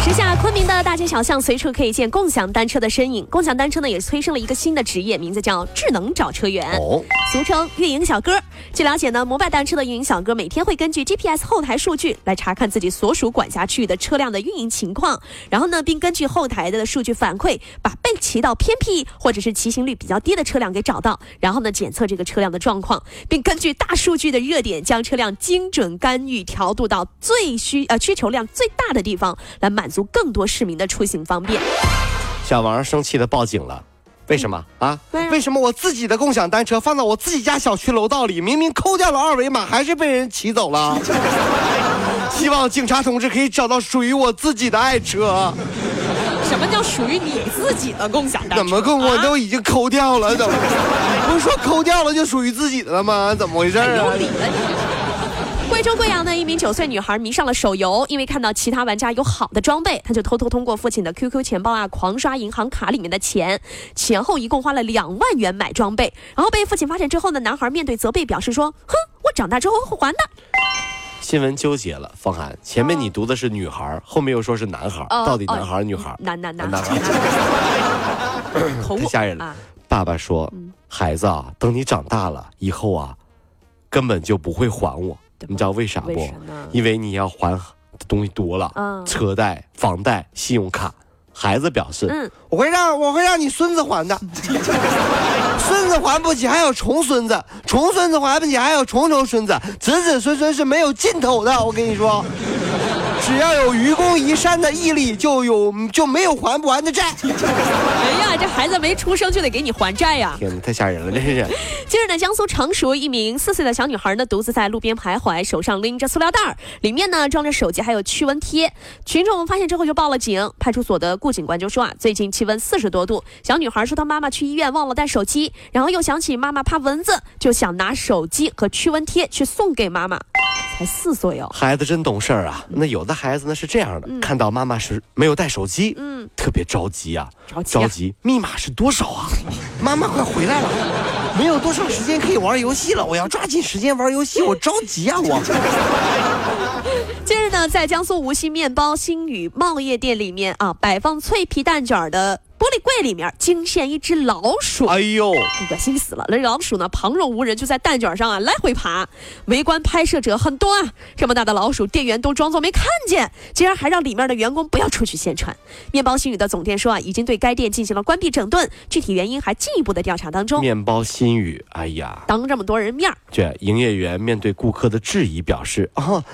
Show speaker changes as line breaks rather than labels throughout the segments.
时下昆明的大街小巷随处可以见共享单车的身影，共享单车呢也催生了一个新的职业，名字叫智能找车员，
哦，
俗称运营小哥。据了解呢，摩拜单车的运营小哥每天会根据 GPS 后台数据来查看自己所属管辖区域的车辆的运营情况，然后呢，并根据后台的数据反馈，把被骑到偏僻或者是骑行率比较低的车辆给找到，然后呢检测这个车辆的状况，并根据大数据的热点，将车辆精准干预调度到最需呃需求量最大的地方，来满足更多市民的出行方便。
小王生气的报警了。为什么啊
为什？么
我自己的共享单车放到我自己家小区楼道里，明明抠掉了二维码，还是被人骑走了？希望警察同志可以找到属于我自己的爱车。
什么叫属于你自己的共享单车？
怎么跟我
啊
都已经抠掉了？怎么？不是说抠掉了就属于自己的了吗？怎么回事啊？
理了你。贵州贵阳的，一名九岁女孩迷上了手游，因为看到其他玩家有好的装备，她就偷偷通过父亲的 QQ 钱包啊，狂刷银行卡里面的钱，前后一共花了两万元买装备。然后被父亲发现之后呢，男孩面对责备表示说：“哼，我长大之后会还的。
新闻纠结了，方涵，前面你读的是女孩，后面又说是男孩，
哦
到底男孩女孩？
男男男
男孩。太吓人了
啊！
爸爸说：“孩子啊，等你长大了以后啊，根本就不会还我。你知道为啥不？因为你要还的东西多了，
嗯。
车贷、房贷、信用卡。”孩子表示：“
嗯
我会让我会让你孙子还的，孙子还不起还有重孙子，重孙子还不起还有重重孙子，子子孙孙是没有尽头的。我跟你说，只要有愚公移山的毅力，就有就没有还不完的债。
哎呀，这孩子没出生就得给你还债呀！
天哪，太吓人了，这是。”
近日呢，江苏常熟一名四岁的小女孩呢，独自在路边徘徊，手上拎着塑料袋儿，里面呢装着手机还有驱蚊贴。群众发现之后就报了警，派出所的顾警官就说啊，最近气温四十多度，小女孩说她妈妈去医院忘了带手机，然后又想起妈妈怕蚊子，就想拿手机和驱蚊贴去送给妈妈。才四岁哦，
孩子真懂事儿啊！那有的孩子呢是这样的，看到妈妈是没有带手机，
嗯，
特别着急啊，
着急啊。
着急，密码是多少啊？妈妈快回来了，没有多长时间可以玩游戏了，我要抓紧时间玩游戏，我着急啊我。
近日呢，在江苏无锡面包新宇茂业店里面啊，摆放脆皮蛋卷的玻璃柜里面惊现一只老鼠。
哎呦，
恶心死了！那老鼠呢，旁若无人，就在蛋卷上啊来回爬。围观拍摄者很多啊，这么大的老鼠，店员都装作没看见，竟然还让里面的员工不要出去宣传。面包新语的总店说啊，已经对该店进行了关闭整顿，具体原因还进一步的调查当中。
面包新语，哎呀，
当这么多人面儿，
这营业员面对顾客的质疑表示啊。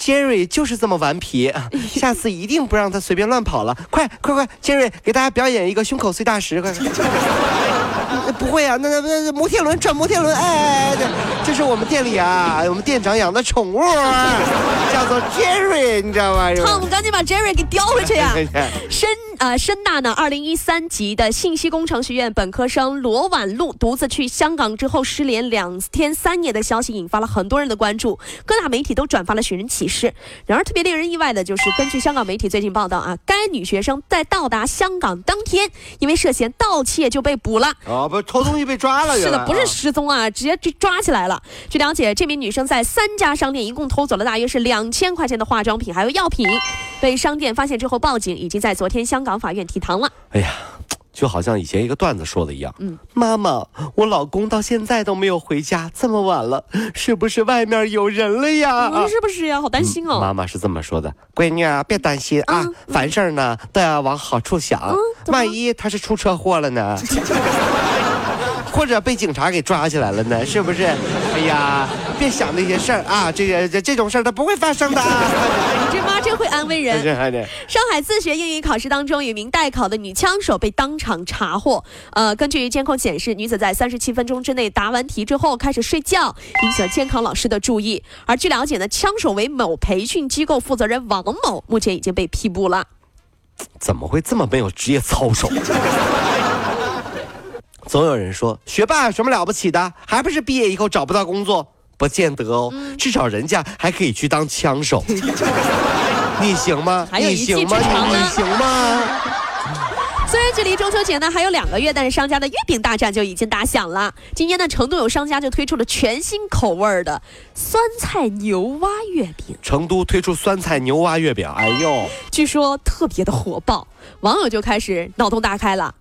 Jerry 就是这么顽皮，下次一定不让他随便乱跑了。快快快，Jerry 给大家表演一个胸口碎大石，快 不会啊，那那那摩天轮转摩天轮，哎哎哎，这这是我们店里啊，我们店长养的宠物，叫做 Jerry，你知道吗？
胖子赶紧把 Jerry 给叼回去呀、
啊
深呃深大呢，二零一三级的信息工程学院本科生罗婉露独自去香港之后失联两天三夜的消息，引发了很多人的关注，各大媒体都转发了寻人启事。然而，特别令人意外的就是，根据香港媒体最近报道啊，该女学生在到达香港当天，因为涉嫌盗窃就被捕了。
哦，不，偷东西被抓了，
是的，不是
啊
失踪啊，直接就抓起来了。据了解，这名女生在三家商店一共偷走了大约是两千块钱的化妆品还有药品，被商店发现之后报警，已经在昨天香港法院提堂了。
哎呀，就好像以前一个段子说的一样，嗯，妈妈，我老公到现在都没有回家，这么晚了，是不是外面有人了呀？
嗯，是不是呀？好担心哦。
妈妈是这么说的：“闺女啊，别担心啊，
嗯
凡事呢都要往好处想，万一他是出车祸了呢？” 或者被警察给抓起来了呢？是不是？哎呀，别想那些事儿啊！这个这这种事儿它不会发生的啊！
你这妈真会安慰人。上海自学英语考试当中，有一名代考的女枪手被当场查获。呃，根据监控显示，女子在三十七分钟之内答完题之后开始睡觉，引起了监考老师的注意。而据了解呢，枪手为某培训机构负责人王某，目前已经被批捕了。
怎么会这么没有职业操守？总有人说学霸有什么了不起的？还不是毕业以后找不到工作？不见得哦，至少人家还可以去当枪手。你行吗？你行吗？你行吗？
虽然距离中秋节呢还有两个月，但是商家的月饼大战就已经打响了。今天呢，成都有商家就推出了全新口味儿的酸菜牛蛙月饼，
成都推出酸菜牛蛙月饼，哎呦，
据说特别的火爆，网友就开始脑洞大开了。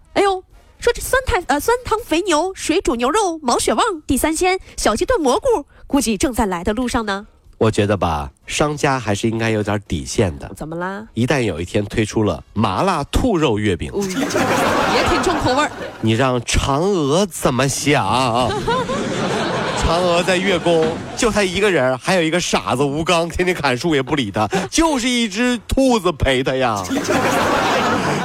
说这酸菜呃酸汤肥牛、水煮牛肉、毛血旺、地三鲜、小鸡炖蘑菇，估计正在来的路上呢。
我觉得吧，商家还是应该有点底线的。
怎么啦？
一旦有一天推出了麻辣兔肉月饼，
嗯也挺重口味儿。
你让嫦娥怎么想？嫦娥在月宫就她一个人，还有一个傻子吴刚，天天砍树也不理她，就是一只兔子陪她呀。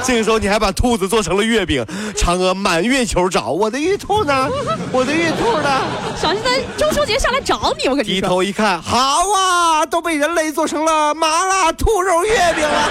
这个时候你还把兔子做成了月饼，嫦娥满月球找我的玉兔呢？我的玉兔呢？
小心在中秋节下来找你，我跟你
低。头一看，好啊，都被人类做成了麻辣兔肉月饼了。